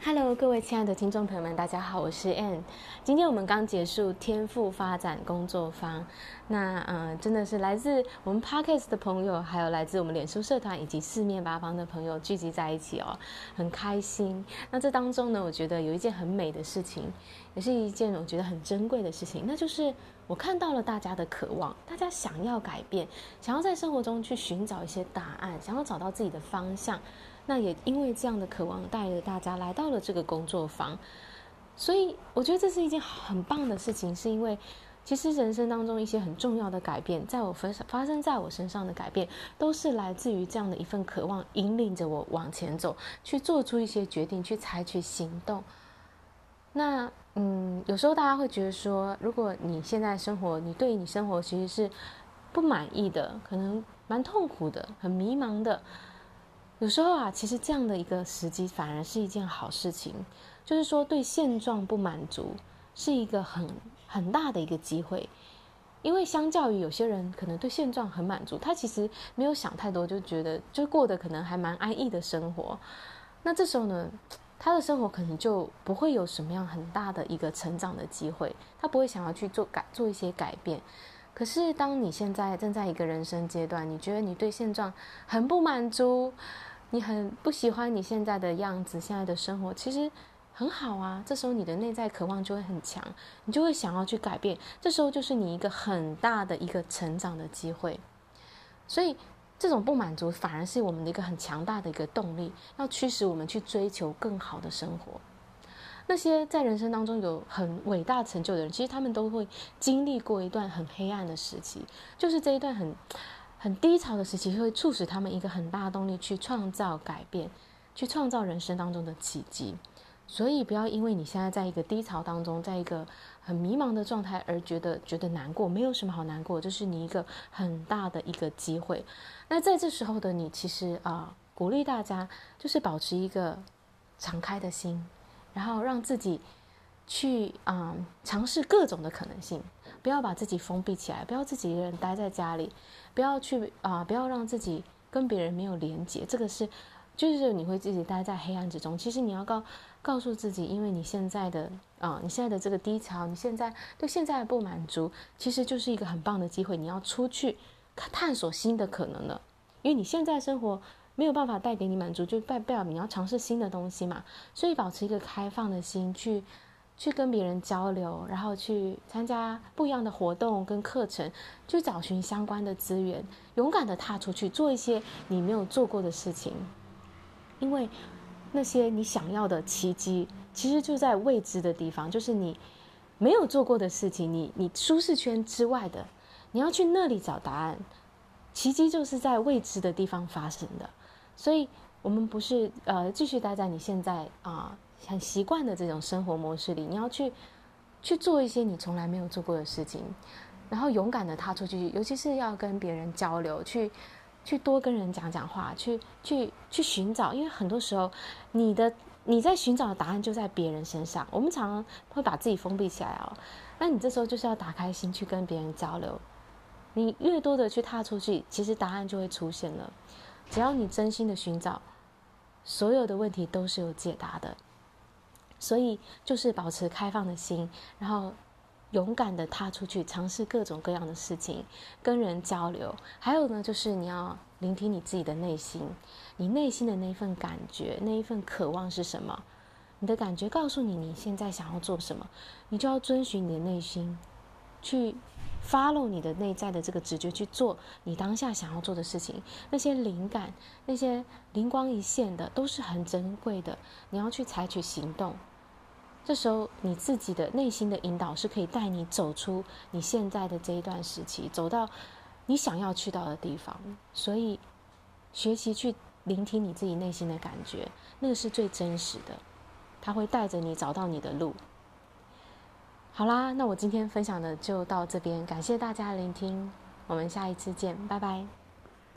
Hello，各位亲爱的听众朋友们，大家好，我是 Ann。今天我们刚结束天赋发展工作坊，那嗯、真的是来自我们 Podcast 的朋友，还有来自我们脸书社团以及四面八方的朋友聚集在一起哦，很开心。那这当中呢，我觉得有一件很美的事情，也是一件我觉得很珍贵的事情，那就是我看到了大家的渴望，大家想要改变，想要在生活中去寻找一些答案，想要找到自己的方向。那也因为这样的渴望，带着大家来到了这个工作坊，所以我觉得这是一件很棒的事情。是因为其实人生当中一些很重要的改变，在我发发生在我身上的改变，都是来自于这样的一份渴望，引领着我往前走，去做出一些决定，去采取行动。那嗯，有时候大家会觉得说，如果你现在生活，你对你生活其实是不满意的，可能蛮痛苦的，很迷茫的。有时候啊，其实这样的一个时机反而是一件好事情，就是说对现状不满足是一个很很大的一个机会，因为相较于有些人可能对现状很满足，他其实没有想太多，就觉得就过得可能还蛮安逸的生活，那这时候呢，他的生活可能就不会有什么样很大的一个成长的机会，他不会想要去做改做一些改变。可是当你现在正在一个人生阶段，你觉得你对现状很不满足。你很不喜欢你现在的样子，现在的生活其实很好啊。这时候你的内在渴望就会很强，你就会想要去改变。这时候就是你一个很大的一个成长的机会。所以这种不满足反而是我们的一个很强大的一个动力，要驱使我们去追求更好的生活。那些在人生当中有很伟大成就的人，其实他们都会经历过一段很黑暗的时期，就是这一段很。很低潮的时期会促使他们一个很大的动力去创造改变，去创造人生当中的奇迹。所以不要因为你现在在一个低潮当中，在一个很迷茫的状态而觉得觉得难过，没有什么好难过，这是你一个很大的一个机会。那在这时候的你，其实啊、鼓励大家就是保持一个敞开的心，然后让自己去啊、尝试各种的可能性。不要把自己封闭起来，不要自己一个人待在家里，不要去啊、不要让自己跟别人没有连接。这个是，就是你会自己待在黑暗之中。其实你要告告诉自己，因为你现在的啊、你现在的这个低潮，你现在对现在的不满足，其实就是一个很棒的机会。你要出去探索新的可能了，因为你现在生活没有办法带给你满足，就代表你要尝试新的东西嘛。所以保持一个开放的心去。去跟别人交流，然后去参加不一样的活动跟课程，去找寻相关的资源，勇敢的踏出去做一些你没有做过的事情，因为那些你想要的奇迹，其实就在未知的地方，就是你没有做过的事情，你你舒适圈之外的，你要去那里找答案，奇迹就是在未知的地方发生的，所以我们不是呃继续待在你现在啊。很习惯的这种生活模式里，你要去去做一些你从来没有做过的事情，然后勇敢的踏出去，尤其是要跟别人交流，去去多跟人讲讲话，去去去寻找，因为很多时候你的你在寻找的答案就在别人身上。我们常常会把自己封闭起来哦，那你这时候就是要打开心去跟别人交流。你越多的去踏出去，其实答案就会出现了。只要你真心的寻找，所有的问题都是有解答的。所以就是保持开放的心，然后勇敢的踏出去，尝试各种各样的事情，跟人交流。还有呢，就是你要聆听你自己的内心，你内心的那一份感觉，那一份渴望是什么？你的感觉告诉你你现在想要做什么，你就要遵循你的内心，去 follow 你的内在的这个直觉去做你当下想要做的事情。那些灵感，那些灵光一现的，都是很珍贵的。你要去采取行动。这时候，你自己的内心的引导是可以带你走出你现在的这一段时期，走到你想要去到的地方。所以，学习去聆听你自己内心的感觉，那个是最真实的，它会带着你找到你的路。好啦，那我今天分享的就到这边，感谢大家的聆听，我们下一次见，拜拜。